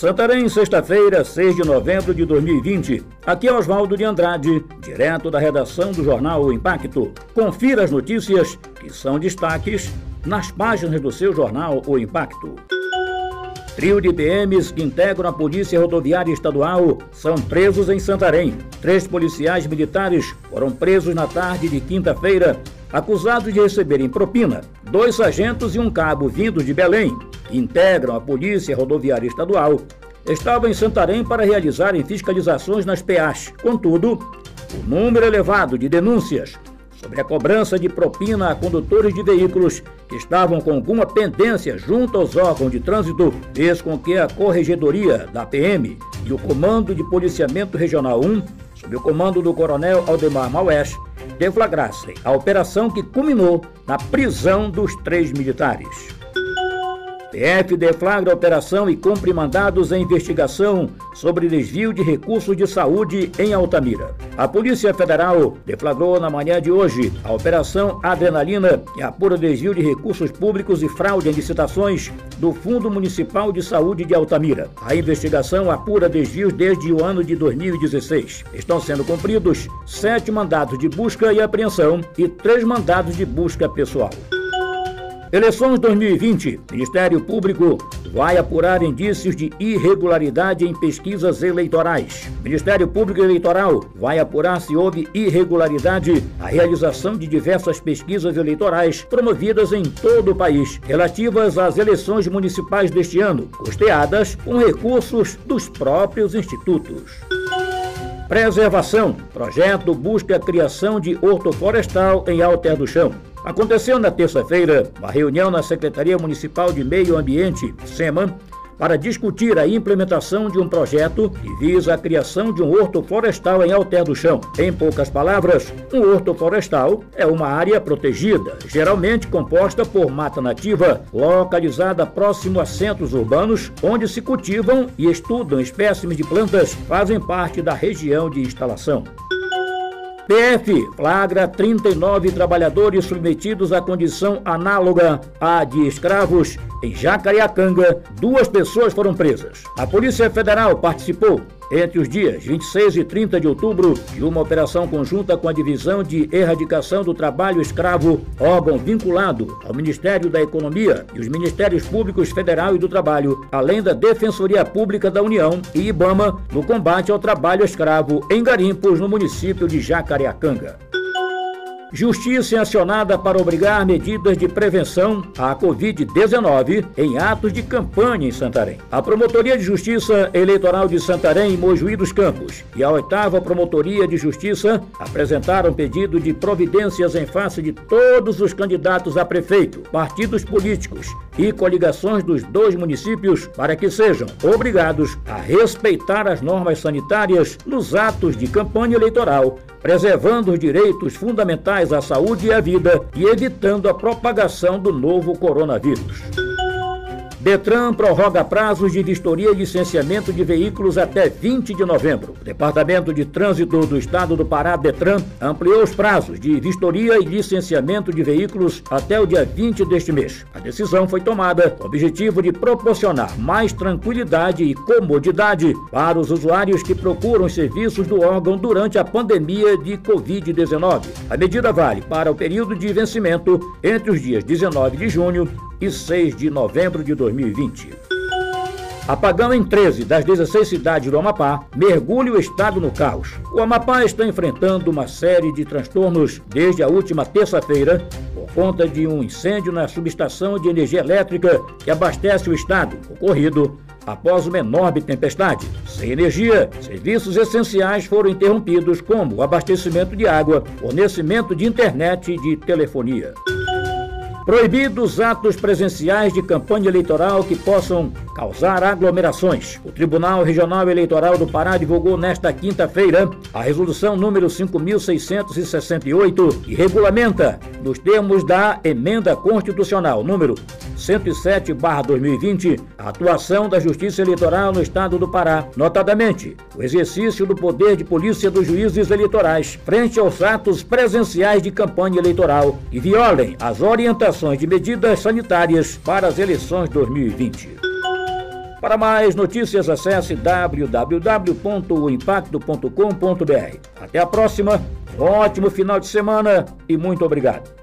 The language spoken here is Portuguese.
Santarém, sexta-feira, 6 de novembro de 2020. Aqui é Oswaldo de Andrade, direto da redação do jornal O Impacto. Confira as notícias que são destaques nas páginas do seu jornal O Impacto. Trio de PMs que integram a Polícia Rodoviária Estadual são presos em Santarém. Três policiais militares foram presos na tarde de quinta-feira, acusados de receberem propina. Dois sargentos e um cabo vindos de Belém integram a Polícia Rodoviária Estadual, estavam em Santarém para realizarem fiscalizações nas PAs. Contudo, o número elevado de denúncias sobre a cobrança de propina a condutores de veículos que estavam com alguma pendência junto aos órgãos de trânsito fez com que a Corregedoria da PM e o Comando de Policiamento Regional 1, sob o comando do Coronel Aldemar Maués, deflagrassem a operação que culminou na prisão dos três militares. PF deflagra operação e cumpre mandados em investigação sobre desvio de recursos de saúde em Altamira. A Polícia Federal deflagrou na manhã de hoje a Operação Adrenalina, que apura desvio de recursos públicos e fraude em licitações do Fundo Municipal de Saúde de Altamira. A investigação apura desvios desde o ano de 2016. Estão sendo cumpridos sete mandados de busca e apreensão e três mandados de busca pessoal. Eleições 2020. Ministério Público vai apurar indícios de irregularidade em pesquisas eleitorais. Ministério Público Eleitoral vai apurar se houve irregularidade na realização de diversas pesquisas eleitorais promovidas em todo o país, relativas às eleições municipais deste ano, custeadas com recursos dos próprios institutos. Preservação. Projeto busca a criação de hortoflorestal em Alter do Chão. Aconteceu na terça-feira uma reunião na Secretaria Municipal de Meio Ambiente, SEMA, para discutir a implementação de um projeto que visa a criação de um horto florestal em Alter do Chão. Em poucas palavras, um horto florestal é uma área protegida, geralmente composta por mata nativa, localizada próximo a centros urbanos, onde se cultivam e estudam espécimes de plantas que fazem parte da região de instalação. PF flagra 39 trabalhadores submetidos à condição análoga à de escravos em Jacareacanga. Duas pessoas foram presas. A Polícia Federal participou entre os dias 26 e 30 de outubro de uma operação conjunta com a Divisão de Erradicação do Trabalho Escravo, órgão vinculado ao Ministério da Economia e os Ministérios Públicos Federal e do Trabalho, além da Defensoria Pública da União e IBAMA, no combate ao trabalho escravo em garimpos no município de Jacareacanga. Justiça é acionada para obrigar medidas de prevenção à Covid-19 em atos de campanha em Santarém. A Promotoria de Justiça Eleitoral de Santarém Mojuí dos Campos e a oitava Promotoria de Justiça apresentaram pedido de providências em face de todos os candidatos a prefeito, partidos políticos e coligações dos dois municípios para que sejam obrigados a respeitar as normas sanitárias nos atos de campanha eleitoral, preservando os direitos fundamentais à saúde e à vida e evitando a propagação do novo coronavírus. Detran prorroga prazos de vistoria e licenciamento de veículos até 20 de novembro. O Departamento de Trânsito do Estado do Pará, Detran, ampliou os prazos de vistoria e licenciamento de veículos até o dia 20 deste mês. A decisão foi tomada com o objetivo de proporcionar mais tranquilidade e comodidade para os usuários que procuram os serviços do órgão durante a pandemia de Covid-19. A medida vale para o período de vencimento entre os dias 19 de junho e 6 de novembro de 2020. Apagão em 13 das 16 cidades do Amapá mergulha o estado no caos. O Amapá está enfrentando uma série de transtornos desde a última terça-feira por conta de um incêndio na subestação de energia elétrica que abastece o estado, ocorrido após uma enorme tempestade. Sem energia, serviços essenciais foram interrompidos, como o abastecimento de água, fornecimento de internet e de telefonia. Proibidos atos presenciais de campanha eleitoral que possam causar aglomerações. O Tribunal Regional Eleitoral do Pará divulgou nesta quinta-feira a resolução número 5668, que regulamenta, nos termos da emenda constitucional número 107/2020, a atuação da Justiça Eleitoral no Estado do Pará, notadamente o exercício do poder de polícia dos juízes eleitorais frente aos atos presenciais de campanha eleitoral e violem as orientações de medidas sanitárias para as eleições 2020. Para mais notícias, acesse www.impacto.com.br. Até a próxima, ótimo final de semana e muito obrigado.